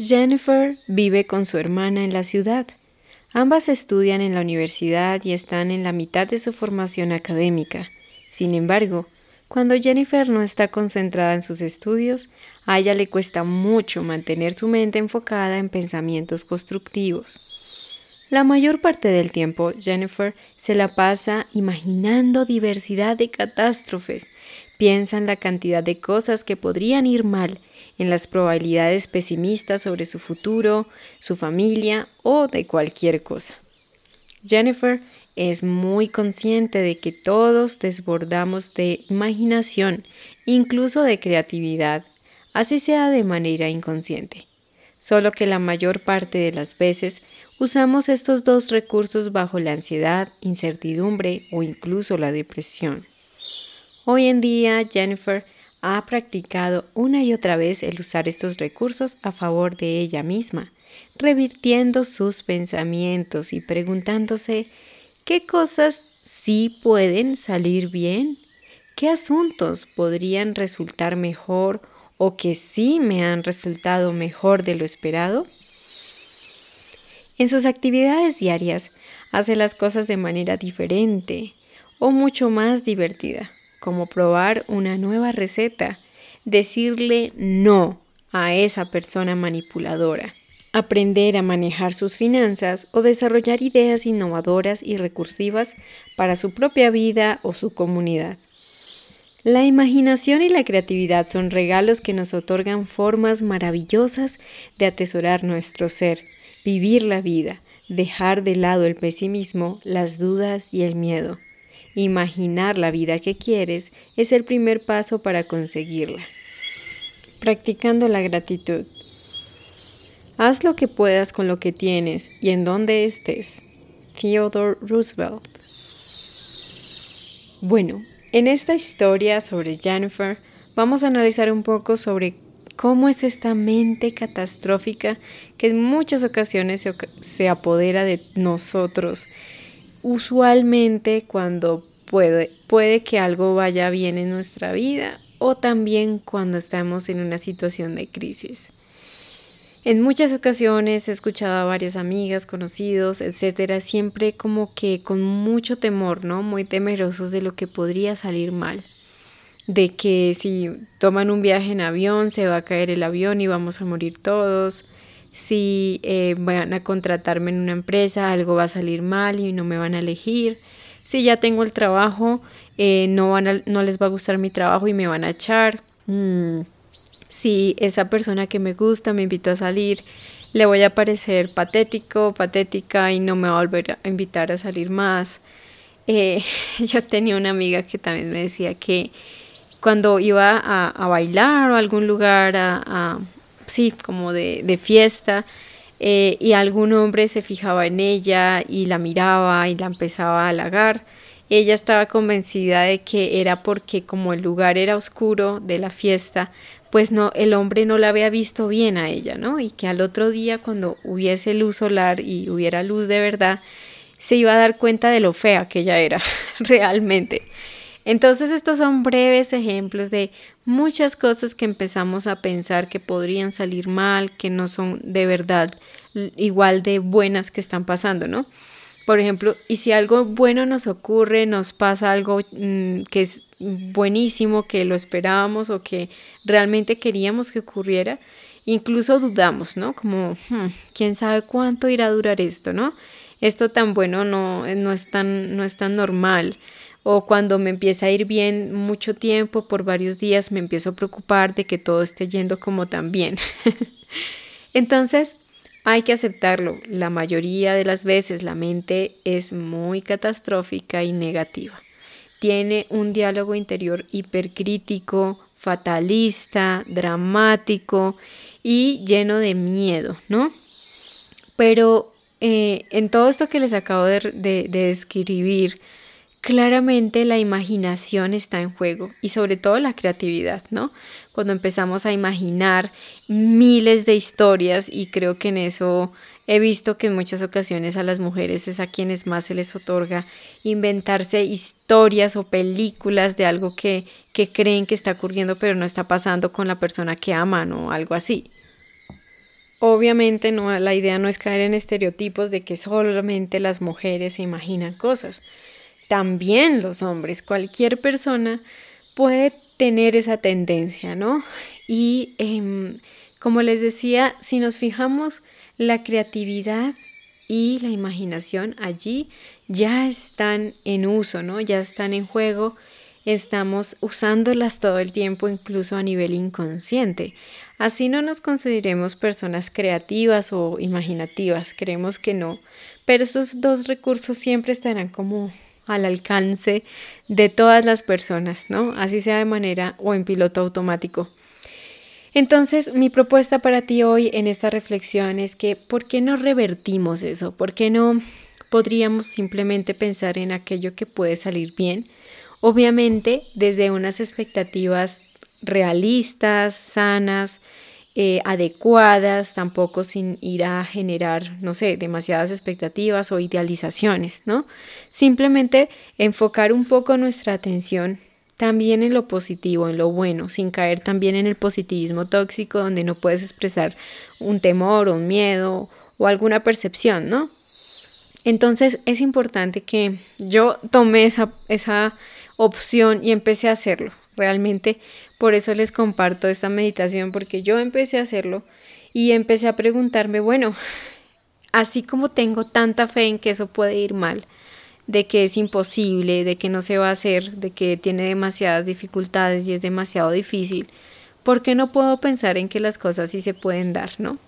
Jennifer vive con su hermana en la ciudad. Ambas estudian en la universidad y están en la mitad de su formación académica. Sin embargo, cuando Jennifer no está concentrada en sus estudios, a ella le cuesta mucho mantener su mente enfocada en pensamientos constructivos. La mayor parte del tiempo, Jennifer se la pasa imaginando diversidad de catástrofes, piensa en la cantidad de cosas que podrían ir mal, en las probabilidades pesimistas sobre su futuro, su familia o de cualquier cosa. Jennifer es muy consciente de que todos desbordamos de imaginación, incluso de creatividad, así sea de manera inconsciente. Solo que la mayor parte de las veces usamos estos dos recursos bajo la ansiedad, incertidumbre o incluso la depresión. Hoy en día Jennifer ha practicado una y otra vez el usar estos recursos a favor de ella misma, revirtiendo sus pensamientos y preguntándose ¿Qué cosas sí pueden salir bien? ¿Qué asuntos podrían resultar mejor o que sí me han resultado mejor de lo esperado? En sus actividades diarias hace las cosas de manera diferente o mucho más divertida, como probar una nueva receta, decirle no a esa persona manipuladora, aprender a manejar sus finanzas o desarrollar ideas innovadoras y recursivas para su propia vida o su comunidad. La imaginación y la creatividad son regalos que nos otorgan formas maravillosas de atesorar nuestro ser, vivir la vida, dejar de lado el pesimismo, las dudas y el miedo. Imaginar la vida que quieres es el primer paso para conseguirla. Practicando la gratitud. Haz lo que puedas con lo que tienes y en donde estés. Theodore Roosevelt. Bueno, en esta historia sobre Jennifer vamos a analizar un poco sobre cómo es esta mente catastrófica que en muchas ocasiones se, apodera de nosotros. Usualmente cuando puede, puede que algo vaya bien en nuestra vida o también cuando estamos en una situación de crisis. En muchas ocasiones he escuchado a varias amigas, conocidos, etcétera, siempre como que con mucho temor, ¿no? Muy temerosos de lo que podría salir mal. De que si toman un viaje en avión se va a caer el avión y vamos a morir todos. Si eh, van a contratarme en una empresa, algo va a salir mal y no me van a elegir. Si ya tengo el trabajo, eh, no, van no les va a gustar mi trabajo y me van a echar. Mm si esa persona que me gusta me invitó a salir, le voy a parecer patético, patética y no me va a volver a invitar a salir más. Eh, yo tenía una amiga que también me decía que cuando iba a, bailar o a algún lugar, a, sí, como de, fiesta, eh, y algún hombre se fijaba en ella y la miraba y la empezaba a halagar, ella estaba convencida de que era porque como el lugar era oscuro de la fiesta, pues no, el hombre no la había visto bien a ella, ¿no? Y que al otro día cuando hubiese luz solar y hubiera luz de verdad, se iba a dar cuenta de lo fea que ella era realmente. Entonces estos son breves ejemplos de muchas cosas que empezamos a pensar que podrían salir mal, que no son de verdad igual de buenas que están pasando, ¿no? Por ejemplo, y si algo bueno nos ocurre, nos pasa algo mm, que es buenísimo, que lo esperábamos o que realmente queríamos que ocurriera, incluso dudamos, ¿no? Como, hmm, ¿quién sabe cuánto irá a durar esto, ¿no? Esto tan bueno no, no, es tan, no es tan normal. O cuando me empieza a ir bien mucho tiempo, por varios días, me empiezo a preocupar de que todo esté yendo como tan bien. Entonces, hay que aceptarlo. La mayoría de las veces la mente es muy catastrófica y negativa. Tiene un diálogo interior hipercrítico, fatalista, dramático y lleno de miedo, ¿no? Pero eh, en todo esto que les acabo de, de describir, claramente la imaginación está en juego y sobre todo la creatividad, ¿no? Cuando empezamos a imaginar miles de historias y creo que en eso he visto que en muchas ocasiones a las mujeres es a quienes más se les otorga inventarse historias o películas de algo que, que creen que está ocurriendo pero no está pasando con la persona que aman o algo así. obviamente no, la idea no es caer en estereotipos de que solamente las mujeres se imaginan cosas. También los hombres, cualquier persona puede tener esa tendencia, ¿no? Y em, como les decía, si nos fijamos, la creatividad y la imaginación allí ya están en uso, ¿no? Ya están en juego, estamos usándolas todo el tiempo, incluso a nivel inconsciente. Así no nos consideremos personas creativas o imaginativas, creemos que no, pero estos dos recursos siempre estarán como al alcance de todas las personas, ¿no? Así sea de manera o en piloto automático. Entonces, mi propuesta para ti hoy en esta reflexión es que, ¿por qué no revertimos eso? ¿Por qué no podríamos simplemente pensar en aquello que puede salir bien? Obviamente, desde unas expectativas realistas, sanas, eh, adecuadas, tampoco sin ir a generar, no sé, demasiadas expectativas o idealizaciones, ¿no? Simplemente enfocar un poco nuestra atención también en lo positivo, en lo bueno, sin caer también en el positivismo tóxico donde no puedes expresar un temor o un miedo o alguna percepción, ¿no? Entonces es importante que yo tomé esa, esa opción y empecé a hacerlo. Realmente por eso les comparto esta meditación, porque yo empecé a hacerlo y empecé a preguntarme, bueno, así como tengo tanta fe en que eso puede ir mal, de que es imposible, de que no se va a hacer, de que tiene demasiadas dificultades y es demasiado difícil, ¿por qué no puedo pensar en que las cosas sí se pueden dar, no?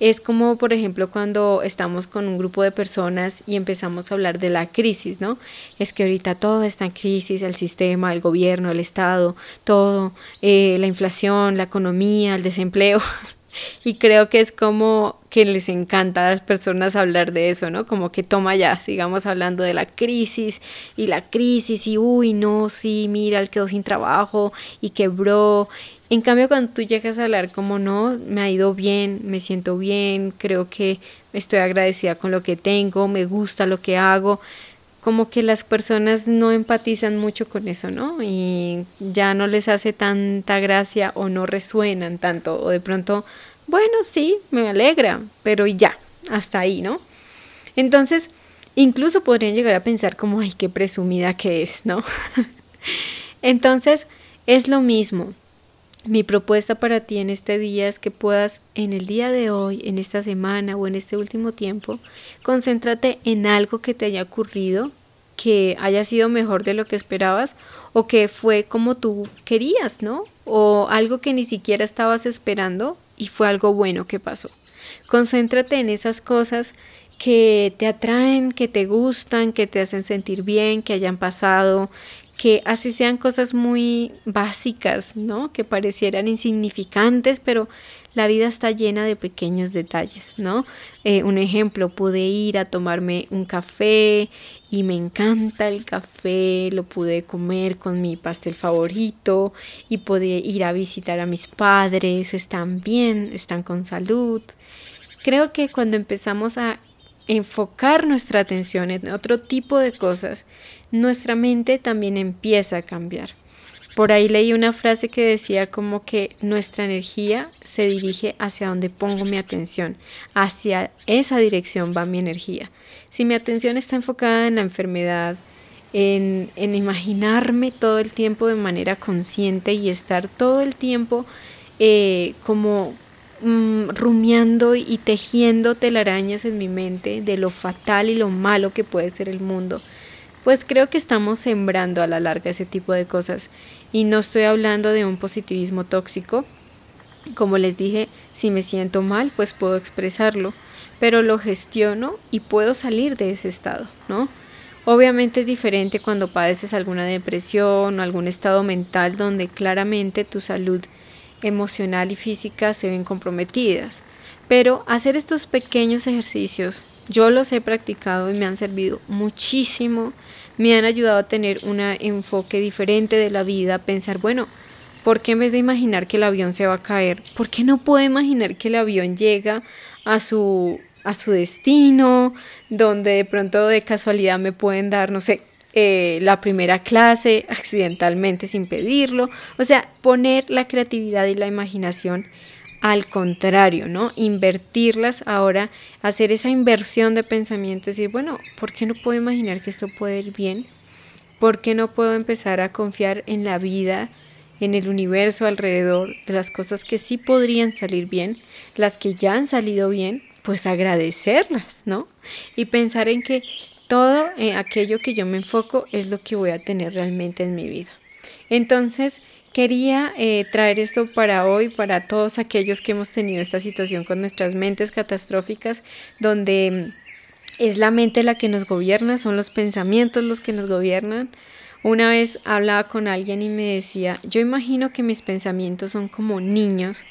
Es como, por ejemplo, cuando estamos con un grupo de personas y empezamos a hablar de la crisis, ¿no? Es que ahorita todo está en crisis, el sistema, el gobierno, el Estado, todo, eh, la inflación, la economía, el desempleo. Y creo que es como que les encanta a las personas hablar de eso, ¿no? Como que toma ya, sigamos hablando de la crisis y la crisis y uy, no, sí, mira, él quedó sin trabajo y quebró en cambio, cuando tú llegas a hablar como no, me ha ido bien, me siento bien, creo que estoy agradecida con lo que tengo, me gusta lo que hago, como que las personas no empatizan mucho con eso, ¿no? Y ya no les hace tanta gracia o no resuenan tanto, o de pronto, bueno, sí, me alegra, pero ya, hasta ahí, ¿no? Entonces, incluso podrían llegar a pensar como, ay, qué presumida que es, ¿no? Entonces, es lo mismo. Mi propuesta para ti en este día es que puedas en el día de hoy, en esta semana o en este último tiempo, concéntrate en algo que te haya ocurrido, que haya sido mejor de lo que esperabas o que fue como tú querías, ¿no? O algo que ni siquiera estabas esperando y fue algo bueno que pasó. Concéntrate en esas cosas que te atraen, que te gustan, que te hacen sentir bien, que hayan pasado, que así sean cosas muy básicas, ¿no? Que parecieran insignificantes, pero la vida está llena de pequeños detalles, ¿no? Eh, un ejemplo, pude ir a tomarme un café y me encanta el café, lo pude comer con mi pastel favorito y pude ir a visitar a mis padres, están bien, están con salud. Creo que cuando empezamos a enfocar nuestra atención en otro tipo de cosas, nuestra mente también empieza a cambiar. Por ahí leí una frase que decía como que nuestra energía se dirige hacia donde pongo mi atención, hacia esa dirección va mi energía. Si mi atención está enfocada en la enfermedad, en, en imaginarme todo el tiempo de manera consciente y estar todo el tiempo eh, como mm, rumiando y tejiendo telarañas en mi mente de lo fatal y lo malo que puede ser el mundo, pues creo que estamos sembrando a la larga ese tipo de cosas. Y no estoy hablando de un positivismo tóxico. Como les dije, si me siento mal, pues puedo expresarlo, pero lo gestiono y puedo salir de ese estado, ¿no? Obviamente es diferente cuando padeces alguna depresión o algún estado mental donde claramente tu salud emocional y física se ven comprometidas. Pero hacer estos pequeños ejercicios, yo los he practicado y me han servido muchísimo me han ayudado a tener un enfoque diferente de la vida, pensar, bueno, ¿por qué en vez de imaginar que el avión se va a caer, por qué no puedo imaginar que el avión llega a su, a su destino, donde de pronto de casualidad me pueden dar, no sé, eh, la primera clase accidentalmente sin pedirlo? O sea, poner la creatividad y la imaginación al contrario, ¿no? Invertirlas ahora, hacer esa inversión de pensamiento, decir, bueno, ¿por qué no puedo imaginar que esto puede ir bien? ¿Por qué no puedo empezar a confiar en la vida, en el universo alrededor, de las cosas que sí podrían salir bien, las que ya han salido bien, pues agradecerlas, ¿no? Y pensar en que todo eh, aquello que yo me enfoco es lo que voy a tener realmente en mi vida. Entonces, quería eh, traer esto para hoy, para todos aquellos que hemos tenido esta situación con nuestras mentes catastróficas, donde mm, es la mente la que nos gobierna, son los pensamientos los que nos gobiernan. Una vez hablaba con alguien y me decía, yo imagino que mis pensamientos son como niños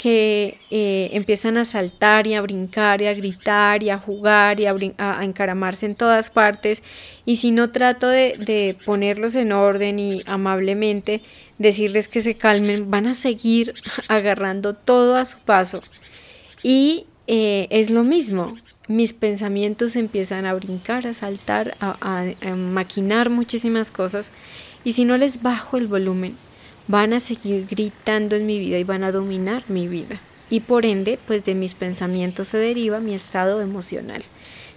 que eh, empiezan a saltar y a brincar y a gritar y a jugar y a, encaramarse en todas partes. Y si no trato de, ponerlos en orden y amablemente decirles que se calmen, van a seguir agarrando todo a su paso. Y eh, es lo mismo, mis pensamientos empiezan a brincar, a saltar, a maquinar muchísimas cosas. Y si no les bajo el volumen, van a seguir gritando en mi vida y van a dominar mi vida. Y por ende, pues de mis pensamientos se deriva mi estado emocional.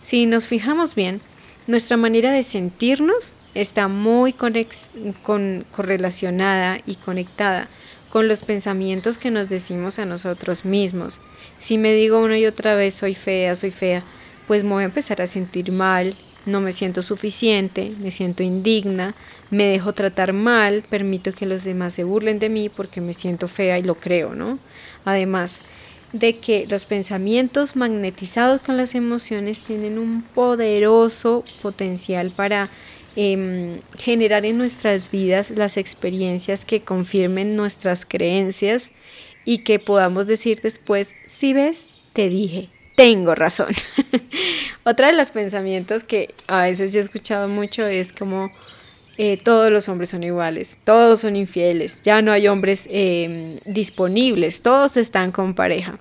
Si nos fijamos bien, nuestra manera de sentirnos está muy con correlacionada y conectada con los pensamientos que nos decimos a nosotros mismos. Si me digo una y otra vez soy fea, soy fea, pues me voy a empezar a sentir mal no me siento suficiente, me siento indigna, me dejo tratar mal, permito que los demás se burlen de mí porque me siento fea y lo creo, ¿no? Además de que los pensamientos magnetizados con las emociones tienen un poderoso potencial para em, generar en nuestras vidas las experiencias que confirmen nuestras creencias y que podamos decir después, si ves, te dije, tengo razón. Otra de los pensamientos que a veces yo he escuchado mucho es como eh, todos los hombres son iguales, todos son infieles, ya no hay hombres em, disponibles, todos están con pareja.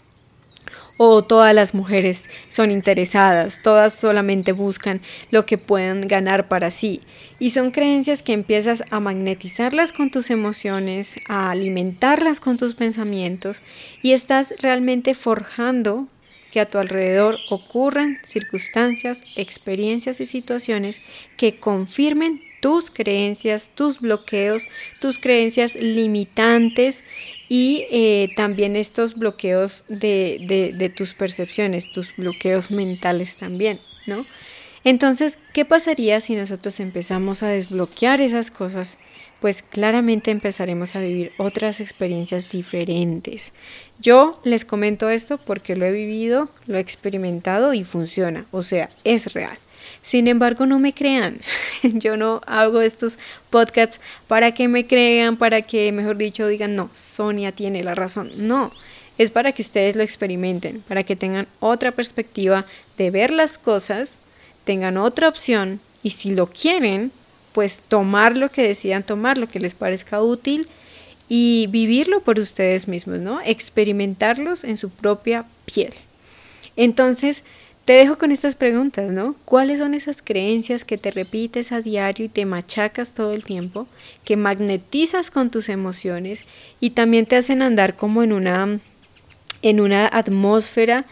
O todas las mujeres son interesadas, todas solamente buscan lo que puedan ganar para sí. Y son creencias que empiezas a magnetizarlas con tus emociones, a alimentarlas con tus pensamientos y estás realmente forjando que a tu alrededor ocurran circunstancias, experiencias y situaciones que confirmen tus creencias, tus bloqueos, tus creencias limitantes y eh, también estos bloqueos de, de tus percepciones, tus bloqueos mentales también, ¿no? Entonces, ¿qué pasaría si nosotros empezamos a desbloquear esas cosas? pues claramente empezaremos a vivir otras experiencias diferentes. Yo les comento esto porque lo he vivido, lo he experimentado y funciona, o sea, es real. Sin embargo, no me crean. Yo no hago estos podcasts para que me crean, para que, mejor dicho, digan, no, Sonia tiene la razón. No, es para que ustedes lo experimenten, para que tengan otra perspectiva de ver las cosas, tengan otra opción y si lo quieren, pues tomar lo que decidan tomar, lo que les parezca útil y vivirlo por ustedes mismos, ¿no? Experimentarlos en su propia piel. Entonces, te dejo con estas preguntas, ¿no? ¿Cuáles son esas creencias que te repites a diario y te machacas todo el tiempo, que magnetizas con tus emociones y también te hacen andar como en una en una atmósfera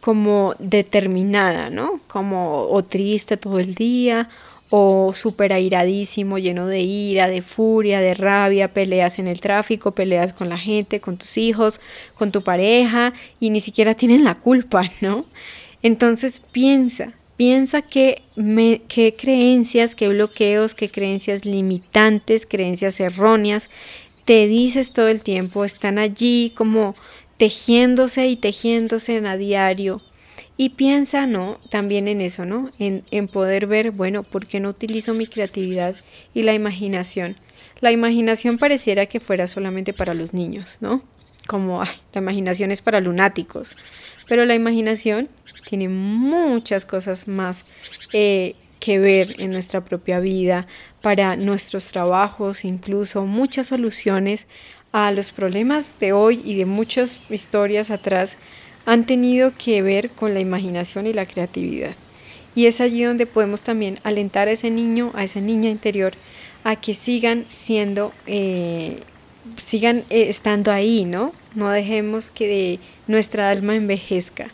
como determinada, ¿no? Como o triste todo el día o súper airadísimo, lleno de ira, de furia, de rabia, peleas en el tráfico, peleas con la gente, con tus hijos, con tu pareja y ni siquiera tienen la culpa, ¿no? Entonces piensa, piensa qué, qué creencias, qué bloqueos, qué creencias limitantes, creencias erróneas te dices todo el tiempo, están allí como tejiéndose y tejiéndose en a diario y piensa, ¿no? También en eso, ¿no? En, en poder ver, bueno, ¿por qué no utilizo mi creatividad y la imaginación? La imaginación pareciera que fuera solamente para los niños, ¿no? Como la imaginación es para lunáticos. Pero la imaginación tiene muchas cosas más eh, que ver en nuestra propia vida, para nuestros trabajos, incluso muchas soluciones a los problemas de hoy y de muchas historias atrás han tenido que ver con la imaginación y la creatividad. Y es allí donde podemos también alentar a ese niño, a esa niña interior, a que sigan siendo, eh, sigan eh, estando ahí, ¿no? No dejemos que nuestra alma envejezca.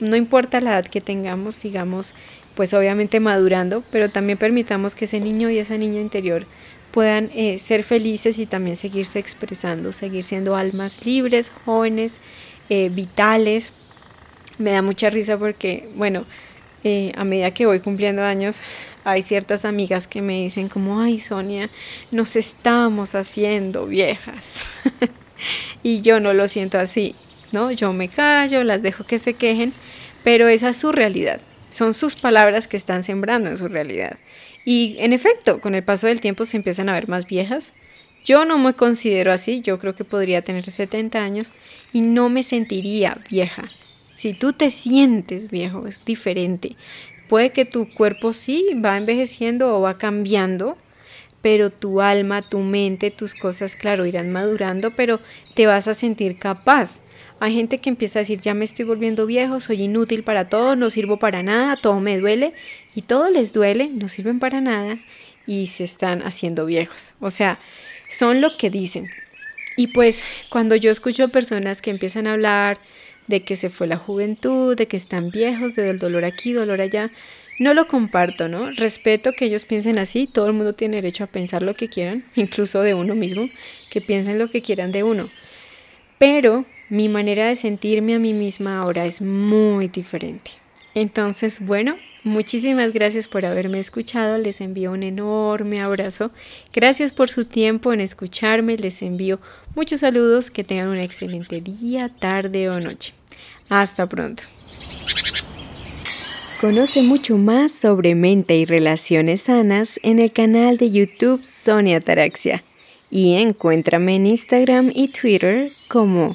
No importa la edad que tengamos, sigamos pues obviamente madurando, pero también permitamos que ese niño y esa niña interior puedan eh, ser felices y también seguirse expresando, seguir siendo almas libres, jóvenes, eh, vitales. Me da mucha risa porque, bueno, eh, a medida que voy cumpliendo años, hay ciertas amigas que me dicen como, ay Sonia, nos estamos haciendo viejas. y yo no lo siento así, ¿no? Yo me callo, las dejo que se quejen, pero esa es su realidad. Son sus palabras que están sembrando en su realidad. Y en efecto, con el paso del tiempo se empiezan a ver más viejas. Yo no me considero así, yo creo que podría tener 70 años y no me sentiría vieja. Si tú te sientes viejo, es diferente. Puede que tu cuerpo sí va envejeciendo o va cambiando, pero tu alma, tu mente, tus cosas, claro, irán madurando, pero te vas a sentir capaz. Hay gente que empieza a decir, ya me estoy volviendo viejo, soy inútil para todo, no sirvo para nada, todo me duele, y todo les duele, no sirven para nada, y se están haciendo viejos. O sea, son lo que dicen. Y pues cuando yo escucho personas que empiezan a hablar de que se fue la juventud, de que están viejos, de del dolor aquí, dolor allá, no lo comparto, ¿no? Respeto que ellos piensen así, todo el mundo tiene derecho a pensar lo que quieran, incluso de uno mismo, que piensen lo que quieran de uno. Pero mi manera de sentirme a mí misma ahora es muy diferente. Entonces, bueno, muchísimas gracias por haberme escuchado, les envío un enorme abrazo, gracias por su tiempo en escucharme, les envío muchos saludos, que tengan un excelente día, tarde o noche. Hasta pronto. Conoce mucho más sobre mente y relaciones sanas en el canal de YouTube Sonia Taraxia y encuéntrame en Instagram y Twitter como